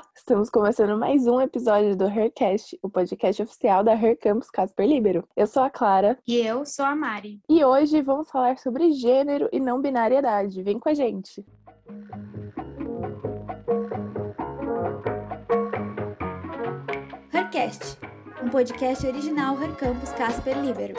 Olá, estamos começando mais um episódio do Hercast, o podcast oficial da Her Campus Casper Libero. Eu sou a Clara. E eu sou a Mari. E hoje vamos falar sobre gênero e não binariedade. Vem com a gente. Hercast, um podcast original Her Campus Casper Libero.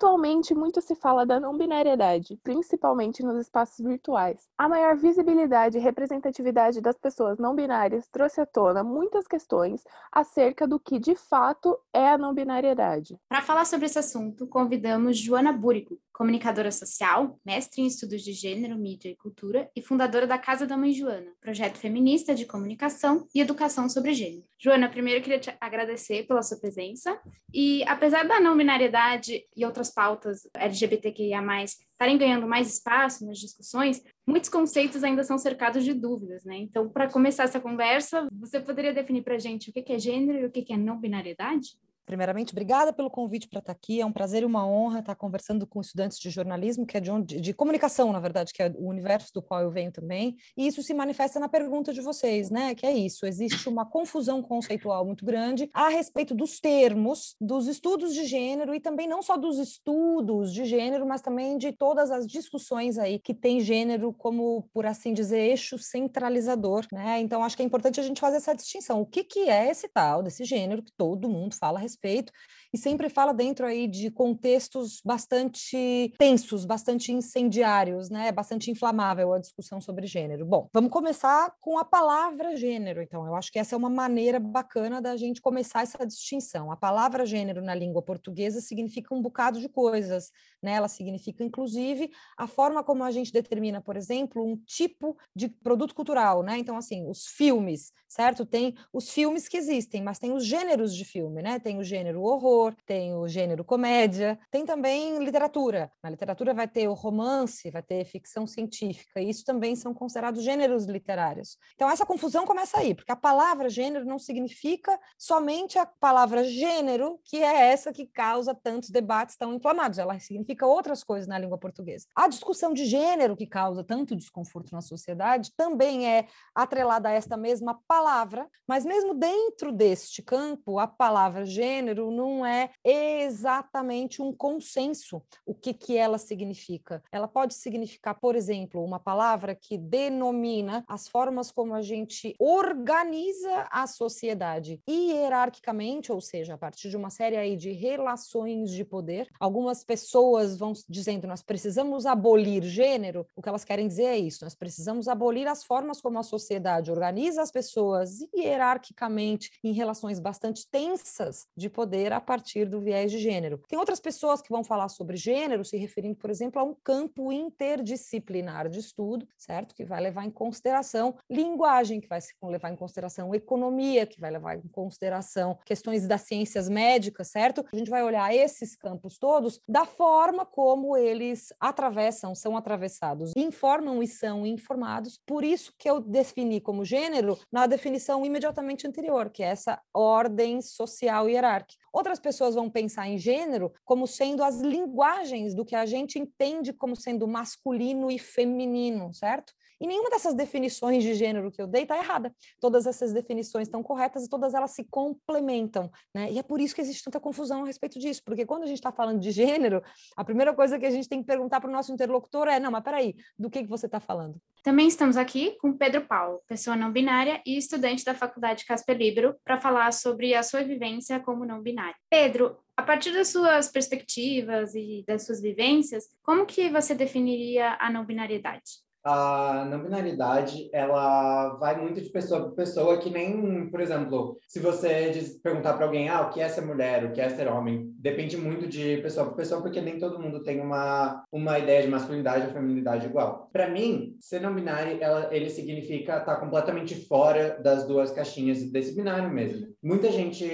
Atualmente, muito se fala da não binariedade, principalmente nos espaços virtuais. A maior visibilidade e representatividade das pessoas não binárias trouxe à tona muitas questões acerca do que de fato é a não binariedade. Para falar sobre esse assunto, convidamos Joana Búrico, comunicadora social, mestre em estudos de gênero, mídia e cultura e fundadora da Casa da Mãe Joana, projeto feminista de comunicação e educação sobre gênero. Joana, primeiro queria te agradecer pela sua presença e apesar da não binariedade e outras pautas LGBTQIA+, estarem ganhando mais espaço nas discussões, muitos conceitos ainda são cercados de dúvidas, né? Então, para começar essa conversa, você poderia definir para a gente o que é gênero e o que é não binariedade? Primeiramente, obrigada pelo convite para estar aqui. É um prazer e uma honra estar conversando com estudantes de jornalismo, que é de, onde, de comunicação, na verdade, que é o universo do qual eu venho também. E isso se manifesta na pergunta de vocês, né? Que é isso: existe uma confusão conceitual muito grande a respeito dos termos, dos estudos de gênero e também não só dos estudos de gênero, mas também de todas as discussões aí que tem gênero como, por assim dizer, eixo centralizador, né? Então acho que é importante a gente fazer essa distinção. O que, que é esse tal desse gênero que todo mundo fala a respeito? Respeito e sempre fala dentro aí de contextos bastante tensos, bastante incendiários, né? Bastante inflamável a discussão sobre gênero. Bom, vamos começar com a palavra gênero, então. Eu acho que essa é uma maneira bacana da gente começar essa distinção. A palavra gênero na língua portuguesa significa um bocado de coisas, né? Ela significa, inclusive, a forma como a gente determina, por exemplo, um tipo de produto cultural, né? Então, assim, os filmes, certo? Tem os filmes que existem, mas tem os gêneros de filme, né? Tem o gênero horror, terror, tem o gênero comédia, tem também literatura. Na literatura vai ter o romance, vai ter ficção científica, e isso também são considerados gêneros literários. Então essa confusão começa aí, porque a palavra gênero não significa somente a palavra gênero, que é essa que causa tantos debates tão inflamados, ela significa outras coisas na língua portuguesa. A discussão de gênero que causa tanto desconforto na sociedade também é atrelada a esta mesma palavra, mas mesmo dentro deste campo, a palavra gênero não é é exatamente um consenso o que, que ela significa. Ela pode significar, por exemplo, uma palavra que denomina as formas como a gente organiza a sociedade hierarquicamente, ou seja, a partir de uma série aí de relações de poder. Algumas pessoas vão dizendo nós precisamos abolir gênero, o que elas querem dizer é isso, nós precisamos abolir as formas como a sociedade organiza as pessoas hierarquicamente em relações bastante tensas de poder a partir partir do viés de gênero. Tem outras pessoas que vão falar sobre gênero, se referindo, por exemplo, a um campo interdisciplinar de estudo, certo? Que vai levar em consideração linguagem, que vai levar em consideração economia, que vai levar em consideração questões das ciências médicas, certo? A gente vai olhar esses campos todos da forma como eles atravessam, são atravessados, informam e são informados. Por isso que eu defini como gênero na definição imediatamente anterior, que é essa ordem social hierárquica. Outras pessoas vão pensar em gênero como sendo as linguagens do que a gente entende como sendo masculino e feminino, certo? E nenhuma dessas definições de gênero que eu dei está errada. Todas essas definições estão corretas e todas elas se complementam, né? E é por isso que existe tanta confusão a respeito disso, porque quando a gente está falando de gênero, a primeira coisa que a gente tem que perguntar para o nosso interlocutor é: não, mas peraí, do que, que você está falando? Também estamos aqui com Pedro Paulo, pessoa não binária e estudante da Faculdade Casper Libero, para falar sobre a sua vivência como não binária. Pedro, a partir das suas perspectivas e das suas vivências, como que você definiria a não binariedade? A não binaridade ela vai muito de pessoa para pessoa que nem por exemplo se você perguntar para alguém ah o que é ser mulher? O que é ser homem? Depende muito de pessoa para pessoa porque nem todo mundo tem uma uma ideia de masculinidade ou feminilidade igual. Para mim ser não binário ela, ele significa estar tá completamente fora das duas caixinhas desse binário mesmo. Muita gente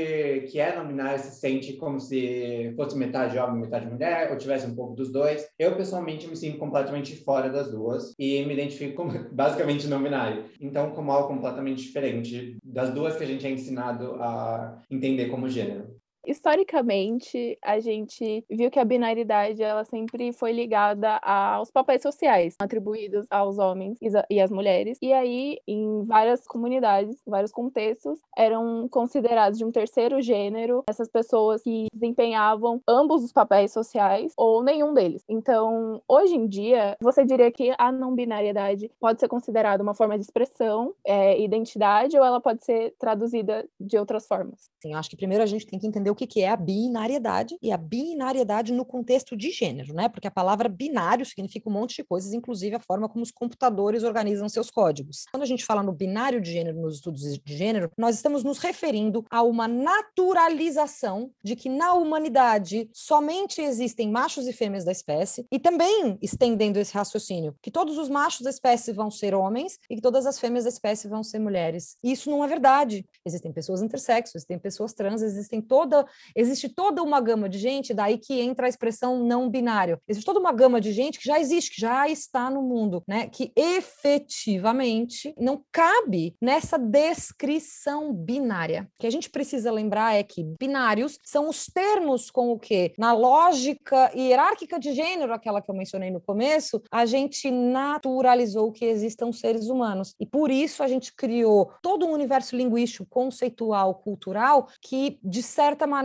que é não binário se sente como se fosse metade homem metade mulher ou tivesse um pouco dos dois. Eu pessoalmente me sinto completamente fora das duas. E me identifico como basicamente não binário. Então, como algo completamente diferente das duas que a gente é ensinado a entender como gênero. Historicamente, a gente viu que a binaridade ela sempre foi ligada aos papéis sociais atribuídos aos homens e às mulheres. E aí, em várias comunidades, vários contextos, eram considerados de um terceiro gênero essas pessoas que desempenhavam ambos os papéis sociais ou nenhum deles. Então, hoje em dia, você diria que a não binariedade pode ser considerada uma forma de expressão, é, identidade, ou ela pode ser traduzida de outras formas? Sim, acho que primeiro a gente tem que entender o que é a binariedade e a binariedade no contexto de gênero, né? Porque a palavra binário significa um monte de coisas, inclusive a forma como os computadores organizam seus códigos. Quando a gente fala no binário de gênero, nos estudos de gênero, nós estamos nos referindo a uma naturalização de que na humanidade somente existem machos e fêmeas da espécie, e também estendendo esse raciocínio, que todos os machos da espécie vão ser homens e que todas as fêmeas da espécie vão ser mulheres. E isso não é verdade. Existem pessoas intersexo, existem pessoas trans, existem toda, existe toda uma gama de gente, daí que entra a expressão não binário. Existe toda uma gama de gente que já existe, que já está no mundo, né? Que efetivamente não cabe nessa descrição binária. O que a gente precisa lembrar é que binários são os termos com o que, na lógica hierárquica de gênero, aquela que eu mencionei no começo, a gente naturalizou que existam seres humanos. E por isso a gente criou todo um universo linguístico, conceitual, cultural, que, de certa maneira,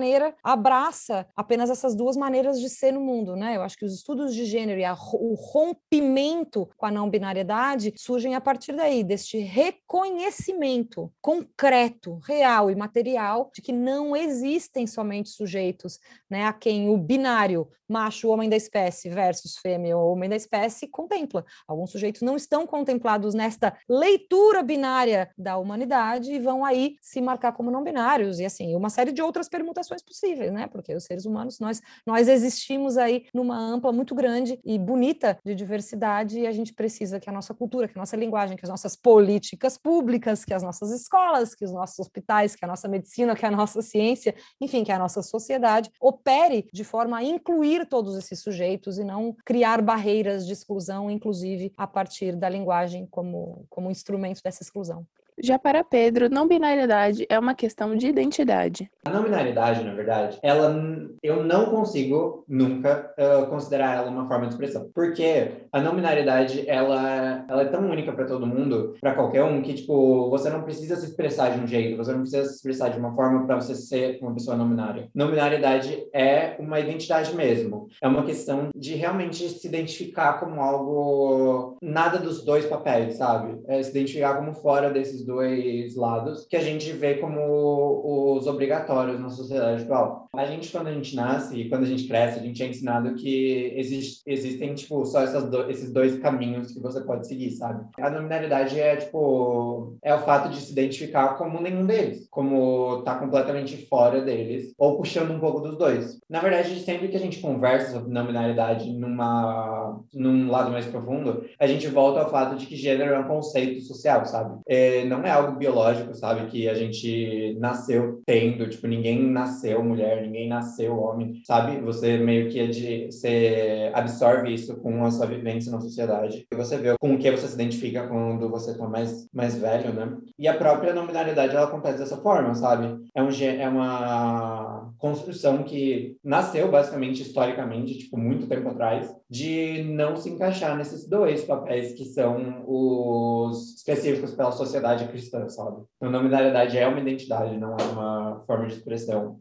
abraça apenas essas duas maneiras de ser no mundo, né? Eu acho que os estudos de gênero e a, o rompimento com a não binariedade surgem a partir daí, deste reconhecimento concreto, real e material de que não existem somente sujeitos né, a quem o binário macho, homem da espécie versus fêmea homem da espécie contempla. Alguns sujeitos não estão contemplados nesta leitura binária da humanidade e vão aí se marcar como não binários e assim, uma série de outras permutações possíveis, né? Porque os seres humanos nós nós existimos aí numa ampla muito grande e bonita de diversidade e a gente precisa que a nossa cultura, que a nossa linguagem, que as nossas políticas públicas, que as nossas escolas, que os nossos hospitais, que a nossa medicina, que a nossa ciência, enfim, que a nossa sociedade opere de forma a incluir todos esses sujeitos e não criar barreiras de exclusão, inclusive a partir da linguagem como, como instrumento dessa exclusão. Já para Pedro, não binariedade é uma questão de identidade. A não binariedade, na verdade, ela eu não consigo nunca uh, considerar ela uma forma de expressão, porque a não binariedade ela, ela é tão única para todo mundo, para qualquer um, que tipo você não precisa se expressar de um jeito, você não precisa se expressar de uma forma para você ser uma pessoa não binária. Não binariedade é uma identidade mesmo, é uma questão de realmente se identificar como algo nada dos dois papéis, sabe? É se identificar como fora desses dois lados que a gente vê como os obrigatórios na sociedade atual. A gente, quando a gente nasce e quando a gente cresce, a gente é ensinado que existe, existem, tipo, só do, esses dois caminhos que você pode seguir, sabe? A nominalidade é, tipo, é o fato de se identificar como nenhum deles, como tá completamente fora deles, ou puxando um pouco dos dois. Na verdade, sempre que a gente conversa sobre nominalidade numa, num lado mais profundo, a gente volta ao fato de que gênero é um conceito social, sabe? É, não é algo biológico, sabe? Que a gente nasceu tendo, tipo, ninguém nasceu mulher, ninguém nasceu homem, sabe? Você meio que é de, você absorve isso com a sua vivência na sociedade. E você vê com o que você se identifica quando você tá mais, mais velho, né? E a própria nominalidade, ela acontece dessa forma, sabe? É, um, é uma construção que nasceu, basicamente, historicamente, tipo, muito tempo atrás, de não se encaixar nesses dois papéis que são os específicos pela sociedade cristã, sabe? Nominalidade é uma identidade, não é uma forma de expressão.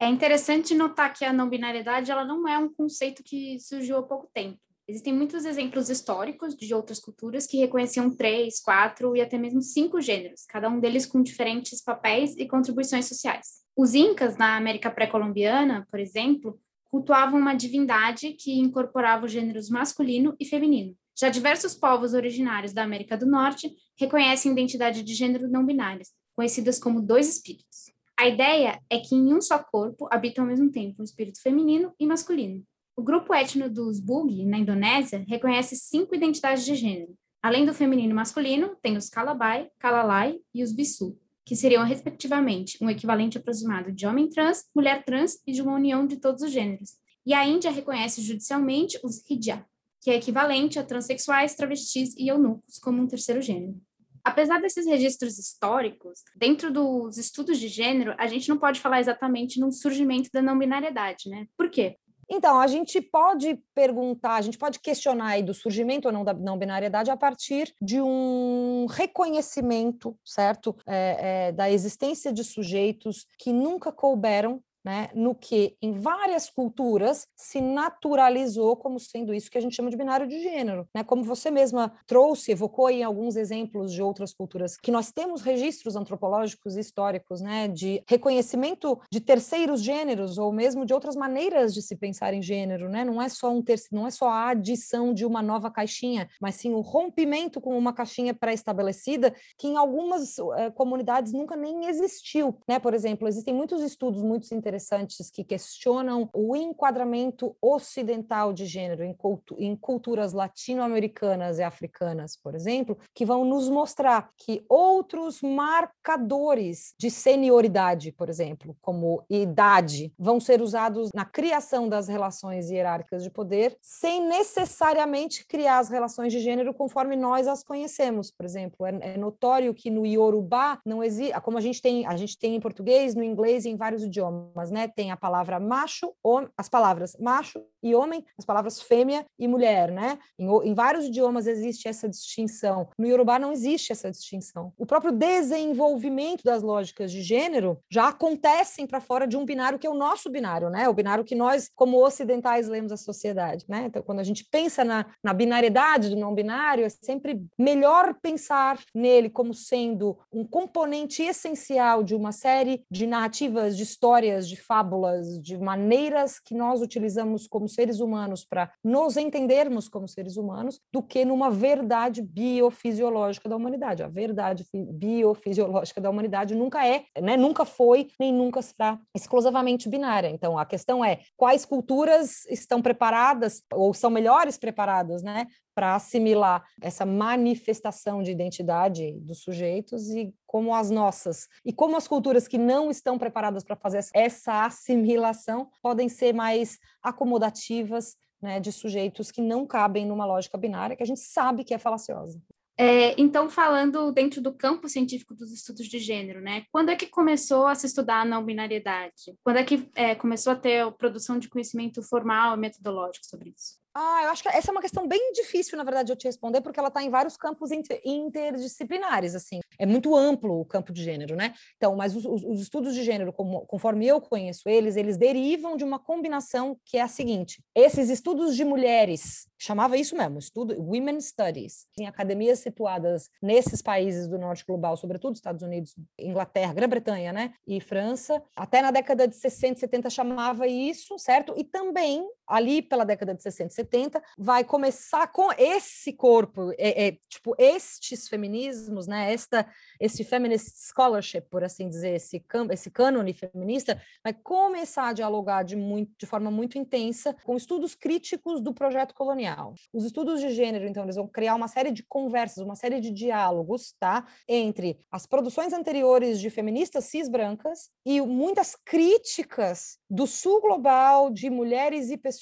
É interessante notar que a não binariedade ela não é um conceito que surgiu há pouco tempo. Existem muitos exemplos históricos de outras culturas que reconheciam três, quatro e até mesmo cinco gêneros, cada um deles com diferentes papéis e contribuições sociais. Os incas, na América pré-colombiana, por exemplo, cultuavam uma divindade que incorporava os gêneros masculino e feminino. Já diversos povos originários da América do Norte reconhecem identidade de gênero não binárias, conhecidas como dois espíritos. A ideia é que em um só corpo habitam ao mesmo tempo um espírito feminino e masculino. O grupo étnico dos Bugis, na Indonésia, reconhece cinco identidades de gênero. Além do feminino e masculino, tem os Kalabai, Kalalai e os Bisu, que seriam, respectivamente, um equivalente aproximado de homem trans, mulher trans e de uma união de todos os gêneros. E a Índia reconhece judicialmente os Hijab, que é equivalente a transexuais, travestis e eunucos como um terceiro gênero. Apesar desses registros históricos, dentro dos estudos de gênero, a gente não pode falar exatamente num surgimento da não binariedade, né? Por quê? Então, a gente pode perguntar, a gente pode questionar aí do surgimento ou não da não binariedade a partir de um reconhecimento, certo, é, é, da existência de sujeitos que nunca couberam né, no que em várias culturas se naturalizou como sendo isso que a gente chama de binário de gênero, né? Como você mesma trouxe, evocou em alguns exemplos de outras culturas que nós temos registros antropológicos e históricos, né, de reconhecimento de terceiros gêneros ou mesmo de outras maneiras de se pensar em gênero, né? Não é só um ter... não é só a adição de uma nova caixinha, mas sim o rompimento com uma caixinha pré-estabelecida que em algumas eh, comunidades nunca nem existiu, né? Por exemplo, existem muitos estudos muito interessantes interessantes que questionam o enquadramento ocidental de gênero em, cultu em culturas latino-americanas e africanas, por exemplo, que vão nos mostrar que outros marcadores de senioridade, por exemplo, como idade, vão ser usados na criação das relações hierárquicas de poder, sem necessariamente criar as relações de gênero conforme nós as conhecemos. Por exemplo, é, é notório que no Yorubá não existe, como a gente tem, a gente tem em português, no inglês e em vários idiomas né? Tem a palavra macho, as palavras macho e homem, as palavras fêmea e mulher, né? Em, em vários idiomas existe essa distinção. No Yorubá não existe essa distinção. O próprio desenvolvimento das lógicas de gênero já acontecem para fora de um binário que é o nosso binário, né? O binário que nós, como ocidentais, lemos a sociedade, né? Então, quando a gente pensa na, na binariedade do não binário, é sempre melhor pensar nele como sendo um componente essencial de uma série de narrativas, de histórias, de fábulas, de maneiras que nós utilizamos como seres humanos para nos entendermos como seres humanos, do que numa verdade biofisiológica da humanidade. A verdade biofisiológica da humanidade nunca é, né, nunca foi, nem nunca será exclusivamente binária. Então, a questão é quais culturas estão preparadas ou são melhores preparadas, né, para assimilar essa manifestação de identidade dos sujeitos e como as nossas e como as culturas que não estão preparadas para fazer essa assimilação podem ser mais acomodativas né, de sujeitos que não cabem numa lógica binária que a gente sabe que é falaciosa. É, então, falando dentro do campo científico dos estudos de gênero, né? Quando é que começou a se estudar a não binariedade? Quando é que é, começou a ter a produção de conhecimento formal e metodológico sobre isso? Ah, eu acho que essa é uma questão bem difícil, na verdade, de eu te responder, porque ela está em vários campos inter interdisciplinares, assim. É muito amplo o campo de gênero, né? Então, mas os, os estudos de gênero, como, conforme eu conheço eles, eles derivam de uma combinação que é a seguinte: esses estudos de mulheres, chamava isso mesmo, estudo Women Studies, em academias situadas nesses países do norte global, sobretudo Estados Unidos, Inglaterra, Grã-Bretanha, né? E França, até na década de 60, 70 chamava isso, certo? E também ali pela década de 60 70, vai começar com esse corpo, é, é, tipo, estes feminismos, né, esta, esse feminist scholarship, por assim dizer, esse, esse cânone feminista, vai começar a dialogar de, muito, de forma muito intensa com estudos críticos do projeto colonial. Os estudos de gênero, então, eles vão criar uma série de conversas, uma série de diálogos, tá, entre as produções anteriores de feministas cis brancas e muitas críticas do sul global de mulheres e pessoas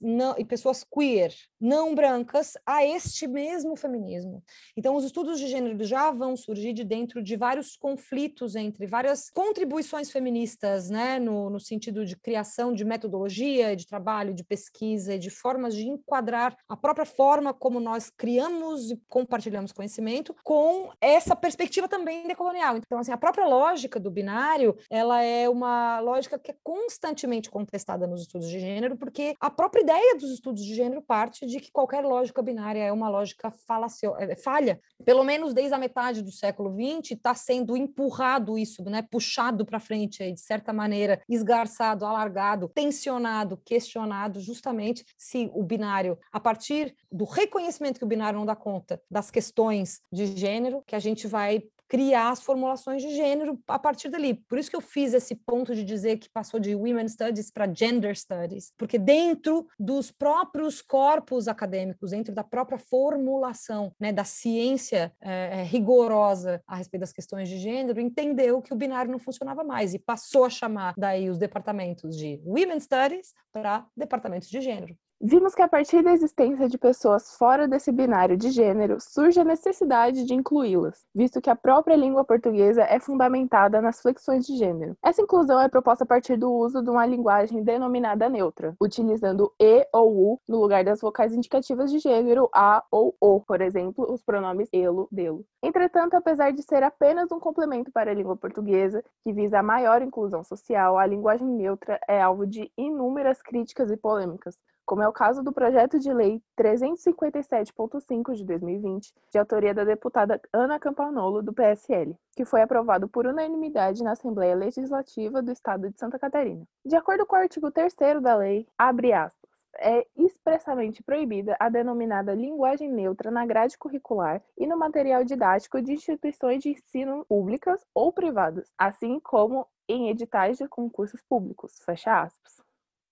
não, e pessoas pessoas queer, não brancas, a este mesmo feminismo. Então, os estudos de gênero já vão surgir de dentro de vários conflitos entre várias contribuições feministas, né, no, no sentido de criação de metodologia, de trabalho, de pesquisa, de formas de enquadrar a própria forma como nós criamos e compartilhamos conhecimento com essa perspectiva também decolonial. Então, assim, a própria lógica do binário, ela é uma lógica que é constantemente contestada nos estudos de gênero, porque a própria ideia dos estudos de gênero parte de que qualquer lógica binária é uma lógica falacio... É, falha. Pelo menos desde a metade do século XX está sendo empurrado isso, né? puxado para frente, aí, de certa maneira, esgarçado, alargado, tensionado, questionado, justamente se o binário, a partir do reconhecimento que o binário não dá conta das questões de gênero, que a gente vai criar as formulações de gênero a partir dali. Por isso que eu fiz esse ponto de dizer que passou de Women Studies para Gender Studies, porque dentro dos próprios corpos acadêmicos, dentro da própria formulação né, da ciência é, rigorosa a respeito das questões de gênero, entendeu que o binário não funcionava mais e passou a chamar daí os departamentos de Women Studies para departamentos de gênero. Vimos que a partir da existência de pessoas fora desse binário de gênero, surge a necessidade de incluí-las, visto que a própria língua portuguesa é fundamentada nas flexões de gênero. Essa inclusão é proposta a partir do uso de uma linguagem denominada neutra, utilizando e ou u no lugar das vocais indicativas de gênero a ou o, por exemplo, os pronomes elo, delo. Entretanto, apesar de ser apenas um complemento para a língua portuguesa, que visa a maior inclusão social, a linguagem neutra é alvo de inúmeras críticas e polêmicas, como é o caso do projeto de lei 357.5 de 2020, de autoria da deputada Ana Campanolo, do PSL, que foi aprovado por unanimidade na Assembleia Legislativa do Estado de Santa Catarina. De acordo com o artigo 3 da lei, abre aspas, é expressamente proibida a denominada linguagem neutra na grade curricular e no material didático de instituições de ensino públicas ou privadas, assim como em editais de concursos públicos. Fecha aspas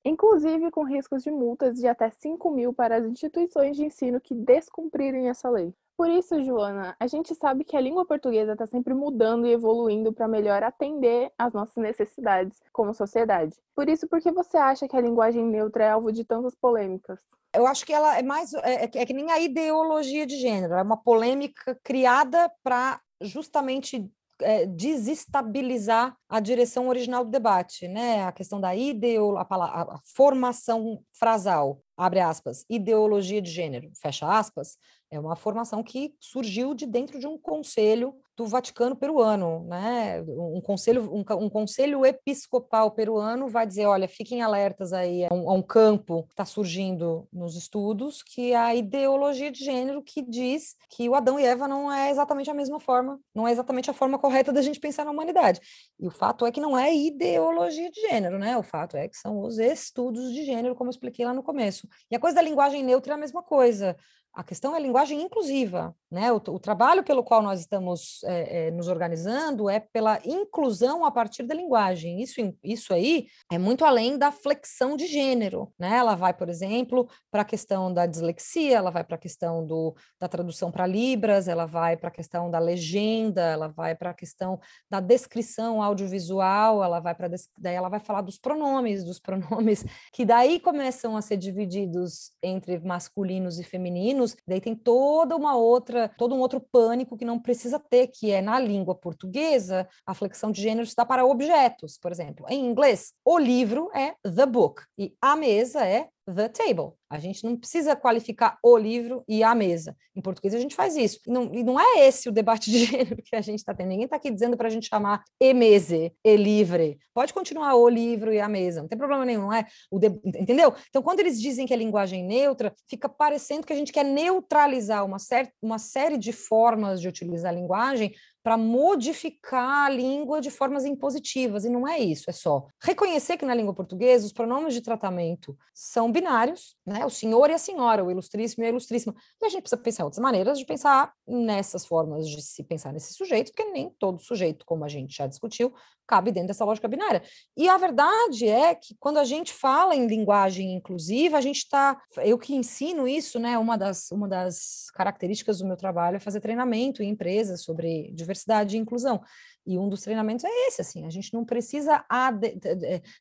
inclusive com riscos de multas de até 5 mil para as instituições de ensino que descumprirem essa lei. Por isso, Joana, a gente sabe que a língua portuguesa está sempre mudando e evoluindo para melhor atender às nossas necessidades como sociedade. Por isso, por que você acha que a linguagem neutra é alvo de tantas polêmicas? Eu acho que ela é mais. É, é, é que nem a ideologia de gênero, é uma polêmica criada para justamente é, desestabilizar a direção original do debate, né? A questão da ideologia, a, a, formação frasal, abre aspas, ideologia de gênero, fecha aspas, é uma formação que surgiu de dentro de um conselho do Vaticano peruano, né? Um conselho, um, um conselho episcopal peruano vai dizer, olha, fiquem alertas aí a um, a um campo que está surgindo nos estudos, que é a ideologia de gênero que diz que o Adão e Eva não é exatamente a mesma forma, não é exatamente a forma correta da gente pensar na humanidade. E o fato é que não é ideologia de gênero, né? O fato é que são os estudos de gênero, como eu expliquei lá no começo. E a coisa da linguagem neutra é a mesma coisa. A questão é a linguagem inclusiva, né? O, o trabalho pelo qual nós estamos é, é, nos organizando é pela inclusão a partir da linguagem. Isso, isso aí é muito além da flexão de gênero, né? Ela vai, por exemplo, para a questão da dislexia, ela vai para a questão do, da tradução para libras, ela vai para a questão da legenda, ela vai para a questão da descrição audiovisual, ela vai para daí ela vai falar dos pronomes, dos pronomes que daí começam a ser divididos entre masculinos e femininos daí tem toda uma outra, todo um outro pânico que não precisa ter, que é na língua portuguesa, a flexão de gênero está para objetos, por exemplo. Em inglês, o livro é the book e a mesa é the table. A gente não precisa qualificar o livro e a mesa. Em português a gente faz isso. E não, e não é esse o debate de gênero que a gente está tendo. Ninguém está aqui dizendo para a gente chamar e mese, e livre. Pode continuar o livro e a mesa, não tem problema nenhum, é? O de... Entendeu? Então, quando eles dizem que é linguagem neutra, fica parecendo que a gente quer neutralizar uma, cer uma série de formas de utilizar a linguagem para modificar a língua de formas impositivas, e não é isso, é só reconhecer que na língua portuguesa os pronomes de tratamento são binários, né? O senhor e a senhora, o ilustríssimo e a ilustríssima. E a gente precisa pensar outras maneiras de pensar nessas formas de se pensar nesse sujeito, porque nem todo sujeito, como a gente já discutiu, cabe dentro dessa lógica binária. E a verdade é que quando a gente fala em linguagem inclusiva, a gente está. Eu que ensino isso, né? Uma das, uma das características do meu trabalho é fazer treinamento em empresas sobre diversidade e inclusão. E um dos treinamentos é esse, assim, a gente não precisa,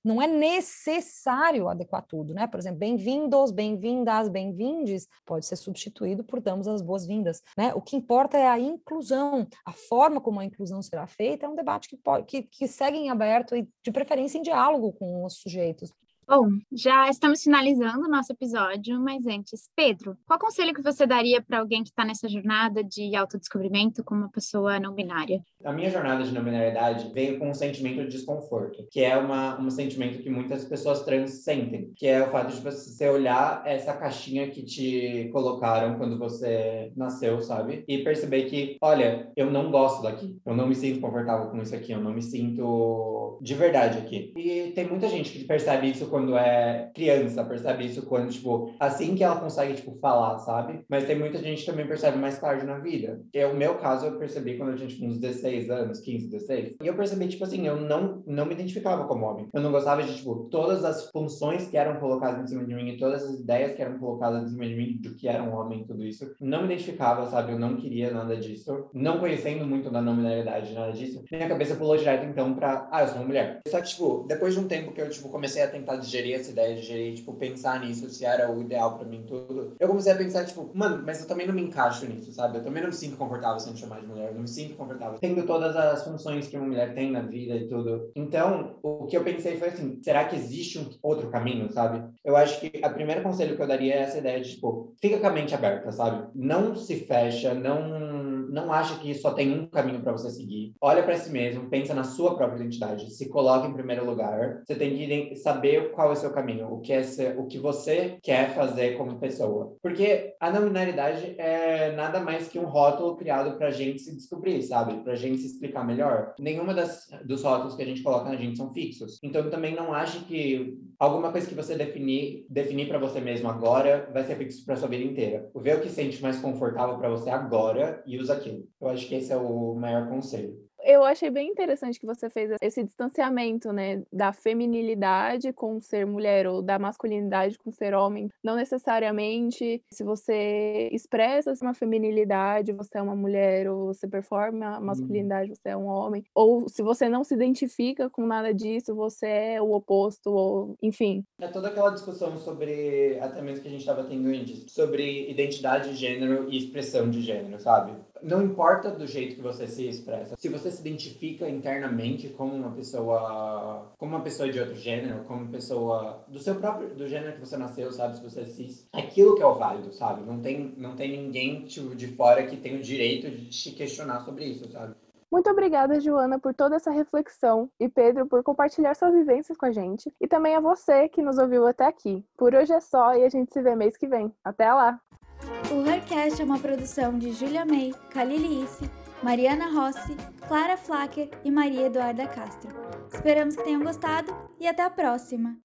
não é necessário adequar tudo, né? Por exemplo, bem-vindos, bem-vindas, bem-vindes, pode ser substituído por damos as boas-vindas, né? O que importa é a inclusão, a forma como a inclusão será feita é um debate que, pode, que, que segue em aberto e de preferência em diálogo com os sujeitos. Bom, já estamos finalizando o nosso episódio, mas antes, Pedro, qual conselho que você daria para alguém que está nessa jornada de autodescobrimento como uma pessoa não binária? A minha jornada de não binariedade veio com um sentimento de desconforto, que é uma, um sentimento que muitas pessoas trans sentem, que é o fato de você olhar essa caixinha que te colocaram quando você nasceu, sabe? E perceber que, olha, eu não gosto daqui, eu não me sinto confortável com isso aqui, eu não me sinto de verdade aqui. E tem muita gente que percebe isso quando é criança, percebe isso quando, tipo, assim que ela consegue, tipo, falar, sabe? Mas tem muita gente que também percebe mais tarde na vida. E o meu caso, eu percebi quando eu tinha, tipo, uns 16 anos, 15, 16. E eu percebi, tipo assim, eu não, não me identificava como homem. Eu não gostava de, tipo, todas as funções que eram colocadas em cima de mim e todas as ideias que eram colocadas em cima de mim do que era um homem tudo isso. Não me identificava, sabe? Eu não queria nada disso. Não conhecendo muito da nominalidade, nada disso. Minha cabeça pulou direto, então, pra... Ah, eu sou uma mulher. Só que, tipo, depois de um tempo que eu, tipo, comecei a tentar gerir essa ideia, de gerir, tipo, pensar nisso, se era o ideal pra mim tudo, eu comecei a pensar, tipo, mano, mas eu também não me encaixo nisso, sabe? Eu também não me sinto confortável sendo chamada de mulher, eu não me sinto confortável tendo todas as funções que uma mulher tem na vida e tudo. Então, o que eu pensei foi assim, será que existe um outro caminho, sabe? Eu acho que o primeiro conselho que eu daria é essa ideia de, tipo, fica com a mente aberta, sabe? Não se fecha, não não acha que só tem um caminho para você seguir. Olha para si mesmo, pensa na sua própria identidade, se coloca em primeiro lugar. Você tem que saber qual é o seu caminho, o que é ser, o que você quer fazer como pessoa. Porque a não binaridade é nada mais que um rótulo criado para gente se descobrir, sabe? Para gente se explicar melhor. Nenhuma das dos rótulos que a gente coloca na gente são fixos. Então também não ache que alguma coisa que você definir definir para você mesmo agora vai ser fixo para sua vida inteira. Vê o que sente mais confortável para você agora e usa Eu acho que esse é o maior conselho eu achei bem interessante que você fez esse distanciamento, né, da feminilidade com ser mulher ou da masculinidade com ser homem. Não necessariamente se você expressa uma feminilidade, você é uma mulher, ou você performa a uhum. masculinidade, você é um homem, ou se você não se identifica com nada disso, você é o oposto, ou enfim. É toda aquela discussão sobre, até mesmo que a gente estava tendo antes, sobre identidade de gênero e expressão de gênero, sabe? Não importa do jeito que você se expressa. Se você se identifica internamente como uma pessoa, como uma pessoa de outro gênero, como pessoa do seu próprio, do gênero que você nasceu, sabe? Se você cis, aquilo que é o válido, sabe? Não tem, não tem ninguém tipo, de fora que tem o direito de te questionar sobre isso, sabe? Muito obrigada, Joana, por toda essa reflexão e Pedro por compartilhar suas vivências com a gente e também a você que nos ouviu até aqui. Por hoje é só e a gente se vê mês que vem. Até lá! O Hercast é uma produção de Julia May, Kalili Isse, Mariana Rossi, Clara Flacker e Maria Eduarda Castro. Esperamos que tenham gostado e até a próxima!